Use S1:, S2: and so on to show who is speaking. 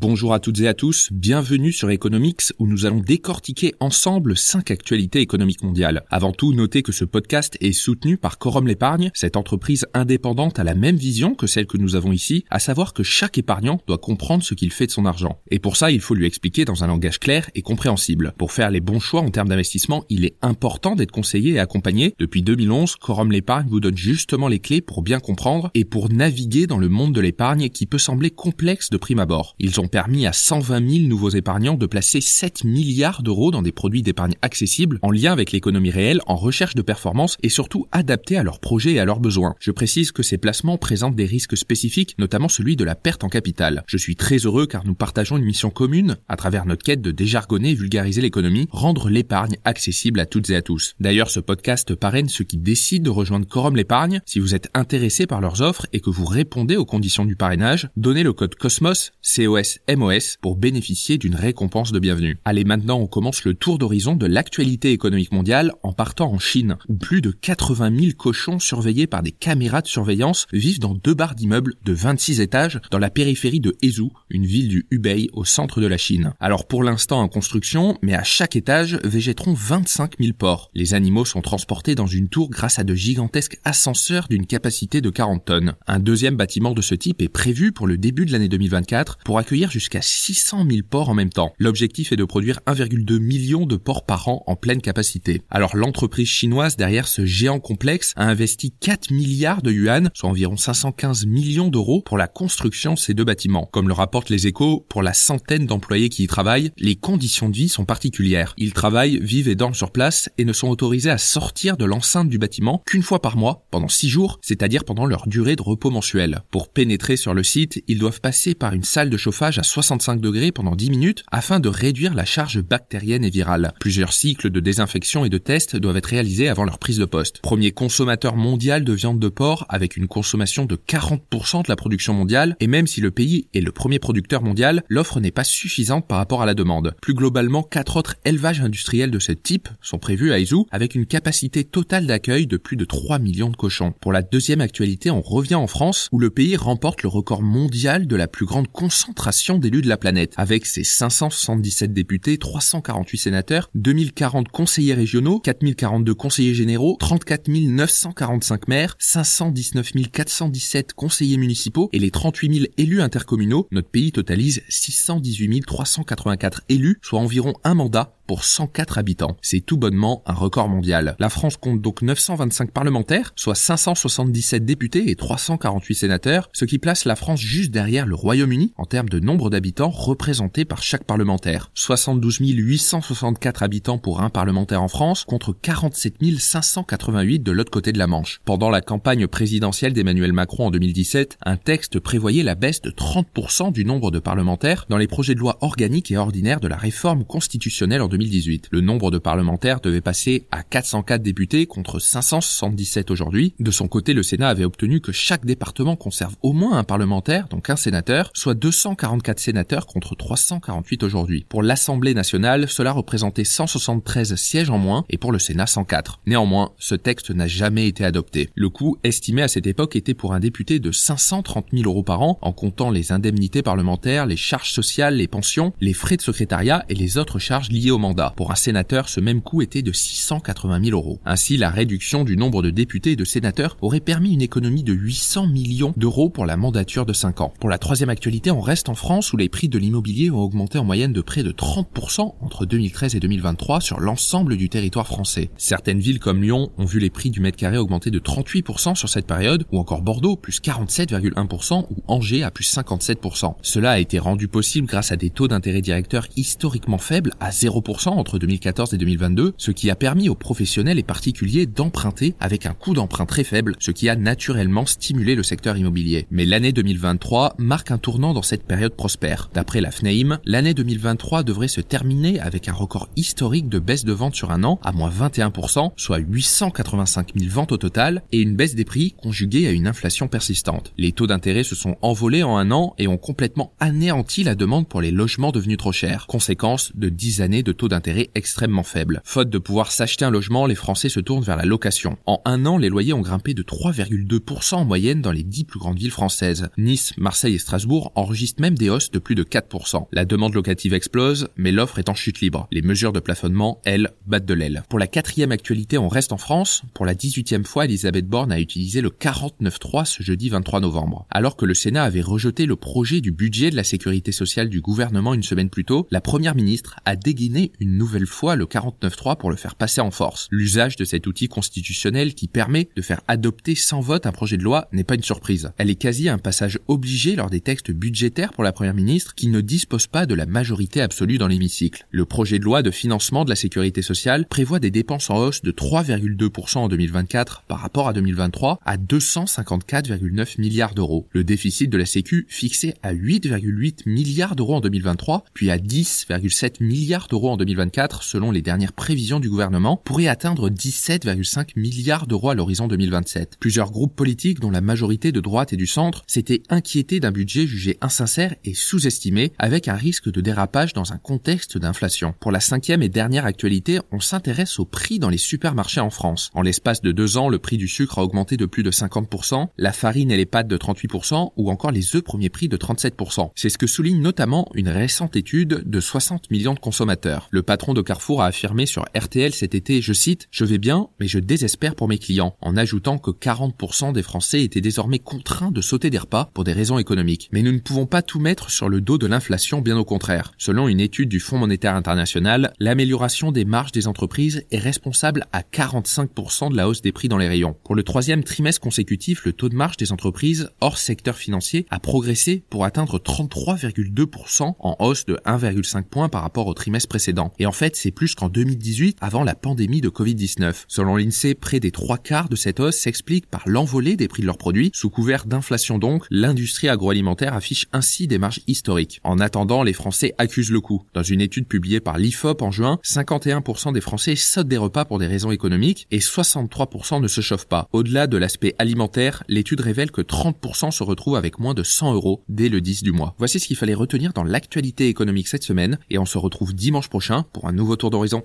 S1: Bonjour à toutes et à tous, bienvenue sur Economics où nous allons décortiquer ensemble 5 actualités économiques mondiales. Avant tout, notez que ce podcast est soutenu par Corum l'épargne, cette entreprise indépendante a la même vision que celle que nous avons ici, à savoir que chaque épargnant doit comprendre ce qu'il fait de son argent. Et pour ça, il faut lui expliquer dans un langage clair et compréhensible. Pour faire les bons choix en termes d'investissement, il est important d'être conseillé et accompagné. Depuis 2011, Corum l'épargne vous donne justement les clés pour bien comprendre et pour naviguer dans le monde de l'épargne qui peut sembler complexe de prime abord. Permis à 120 000 nouveaux épargnants de placer 7 milliards d'euros dans des produits d'épargne accessibles, en lien avec l'économie réelle, en recherche de performance et surtout adaptés à leurs projets et à leurs besoins. Je précise que ces placements présentent des risques spécifiques, notamment celui de la perte en capital. Je suis très heureux car nous partageons une mission commune, à travers notre quête de déjargonner et vulgariser l'économie, rendre l'épargne accessible à toutes et à tous. D'ailleurs, ce podcast parraine ceux qui décident de rejoindre Quorum l'épargne. Si vous êtes intéressé par leurs offres et que vous répondez aux conditions du parrainage, donnez le code COSMOS, COS MOS pour bénéficier d'une récompense de bienvenue. Allez, maintenant on commence le tour d'horizon de l'actualité économique mondiale en partant en Chine, où plus de 80 000 cochons surveillés par des caméras de surveillance vivent dans deux barres d'immeubles de 26 étages dans la périphérie de Hezhou, une ville du Hubei au centre de la Chine. Alors pour l'instant en construction, mais à chaque étage végéteront 25 000 porcs. Les animaux sont transportés dans une tour grâce à de gigantesques ascenseurs d'une capacité de 40 tonnes. Un deuxième bâtiment de ce type est prévu pour le début de l'année 2024 pour accueillir jusqu'à 600 000 porcs en même temps. L'objectif est de produire 1,2 million de porcs par an en pleine capacité. Alors l'entreprise chinoise derrière ce géant complexe a investi 4 milliards de yuan, soit environ 515 millions d'euros pour la construction de ces deux bâtiments. Comme le rapportent les échos, pour la centaine d'employés qui y travaillent, les conditions de vie sont particulières. Ils travaillent, vivent et dorment sur place et ne sont autorisés à sortir de l'enceinte du bâtiment qu'une fois par mois, pendant 6 jours, c'est-à-dire pendant leur durée de repos mensuel. Pour pénétrer sur le site, ils doivent passer par une salle de chauffage à 65 degrés pendant 10 minutes afin de réduire la charge bactérienne et virale. Plusieurs cycles de désinfection et de tests doivent être réalisés avant leur prise de poste. Premier consommateur mondial de viande de porc avec une consommation de 40% de la production mondiale et même si le pays est le premier producteur mondial, l'offre n'est pas suffisante par rapport à la demande. Plus globalement, quatre autres élevages industriels de ce type sont prévus à Izu avec une capacité totale d'accueil de plus de 3 millions de cochons. Pour la deuxième actualité, on revient en France où le pays remporte le record mondial de la plus grande concentration d'élus de la planète, avec ses 577 députés, 348 sénateurs, 2040 conseillers régionaux, 4042 conseillers généraux, 34 945 maires, 519 417 conseillers municipaux et les 38 000 élus intercommunaux, notre pays totalise 618 384 élus, soit environ un mandat pour 104 habitants. C'est tout bonnement un record mondial. La France compte donc 925 parlementaires, soit 577 députés et 348 sénateurs, ce qui place la France juste derrière le Royaume-Uni en termes de nombre d'habitants représentés par chaque parlementaire. 72 864 habitants pour un parlementaire en France contre 47 588 de l'autre côté de la Manche. Pendant la campagne présidentielle d'Emmanuel Macron en 2017, un texte prévoyait la baisse de 30% du nombre de parlementaires dans les projets de loi organiques et ordinaires de la réforme constitutionnelle en 2017 2018. Le nombre de parlementaires devait passer à 404 députés contre 577 aujourd'hui. De son côté, le Sénat avait obtenu que chaque département conserve au moins un parlementaire, donc un sénateur, soit 244 sénateurs contre 348 aujourd'hui. Pour l'Assemblée nationale, cela représentait 173 sièges en moins et pour le Sénat 104. Néanmoins, ce texte n'a jamais été adopté. Le coût estimé à cette époque était pour un député de 530 000 euros par an en comptant les indemnités parlementaires, les charges sociales, les pensions, les frais de secrétariat et les autres charges liées au mandat pour un sénateur, ce même coût était de 680 000 euros. Ainsi, la réduction du nombre de députés et de sénateurs aurait permis une économie de 800 millions d'euros pour la mandature de 5 ans. Pour la troisième actualité, on reste en France où les prix de l'immobilier ont augmenté en moyenne de près de 30% entre 2013 et 2023 sur l'ensemble du territoire français. Certaines villes comme Lyon ont vu les prix du mètre carré augmenter de 38% sur cette période, ou encore Bordeaux plus 47,1% ou Angers à plus 57%. Cela a été rendu possible grâce à des taux d'intérêt directeurs historiquement faibles à 0% entre 2014 et 2022, ce qui a permis aux professionnels et particuliers d'emprunter avec un coût d'emprunt très faible, ce qui a naturellement stimulé le secteur immobilier. Mais l'année 2023 marque un tournant dans cette période prospère. D'après la FNAIM, l'année 2023 devrait se terminer avec un record historique de baisse de vente sur un an à moins 21%, soit 885 000 ventes au total, et une baisse des prix conjuguée à une inflation persistante. Les taux d'intérêt se sont envolés en un an et ont complètement anéanti la demande pour les logements devenus trop chers, conséquence de 10 années de taux d'intérêt extrêmement faibles. Faute de pouvoir s'acheter un logement, les Français se tournent vers la location. En un an, les loyers ont grimpé de 3,2% en moyenne dans les dix plus grandes villes françaises. Nice, Marseille et Strasbourg enregistrent même des hausses de plus de 4%. La demande locative explose, mais l'offre est en chute libre. Les mesures de plafonnement, elles, battent de l'aile. Pour la quatrième actualité, on reste en France. Pour la 18e fois, Elisabeth Borne a utilisé le 49.3 ce jeudi 23 novembre. Alors que le Sénat avait rejeté le projet du budget de la sécurité sociale du gouvernement une semaine plus tôt, la première ministre a dégainé une nouvelle fois le 49.3 pour le faire passer en force. L'usage de cet outil constitutionnel qui permet de faire adopter sans vote un projet de loi n'est pas une surprise. Elle est quasi un passage obligé lors des textes budgétaires pour la première ministre qui ne dispose pas de la majorité absolue dans l'hémicycle. Le projet de loi de financement de la sécurité sociale prévoit des dépenses en hausse de 3,2% en 2024 par rapport à 2023 à 254,9 milliards d'euros. Le déficit de la Sécu fixé à 8,8 milliards d'euros en 2023 puis à 10,7 milliards d'euros en 2024 selon les dernières prévisions du gouvernement pourrait atteindre 17,5 milliards d'euros à l'horizon 2027. Plusieurs groupes politiques dont la majorité de droite et du centre s'étaient inquiétés d'un budget jugé insincère et sous-estimé avec un risque de dérapage dans un contexte d'inflation. Pour la cinquième et dernière actualité, on s'intéresse au prix dans les supermarchés en France. En l'espace de deux ans, le prix du sucre a augmenté de plus de 50%, la farine et les pâtes de 38% ou encore les œufs premier prix de 37%. C'est ce que souligne notamment une récente étude de 60 millions de consommateurs. Le patron de Carrefour a affirmé sur RTL cet été, je cite, Je vais bien, mais je désespère pour mes clients, en ajoutant que 40% des Français étaient désormais contraints de sauter des repas pour des raisons économiques. Mais nous ne pouvons pas tout mettre sur le dos de l'inflation, bien au contraire. Selon une étude du Fonds monétaire international, l'amélioration des marges des entreprises est responsable à 45% de la hausse des prix dans les rayons. Pour le troisième trimestre consécutif, le taux de marge des entreprises hors secteur financier a progressé pour atteindre 33,2% en hausse de 1,5 points par rapport au trimestre précédent. Et en fait, c'est plus qu'en 2018 avant la pandémie de Covid-19. Selon l'INSEE, près des trois quarts de cette hausse s'explique par l'envolée des prix de leurs produits. Sous couvert d'inflation donc, l'industrie agroalimentaire affiche ainsi des marges historiques. En attendant, les Français accusent le coup. Dans une étude publiée par l'IFOP en juin, 51% des Français sautent des repas pour des raisons économiques et 63% ne se chauffent pas. Au-delà de l'aspect alimentaire, l'étude révèle que 30% se retrouvent avec moins de 100 euros dès le 10 du mois. Voici ce qu'il fallait retenir dans l'actualité économique cette semaine et on se retrouve dimanche pour un nouveau tour d'horizon.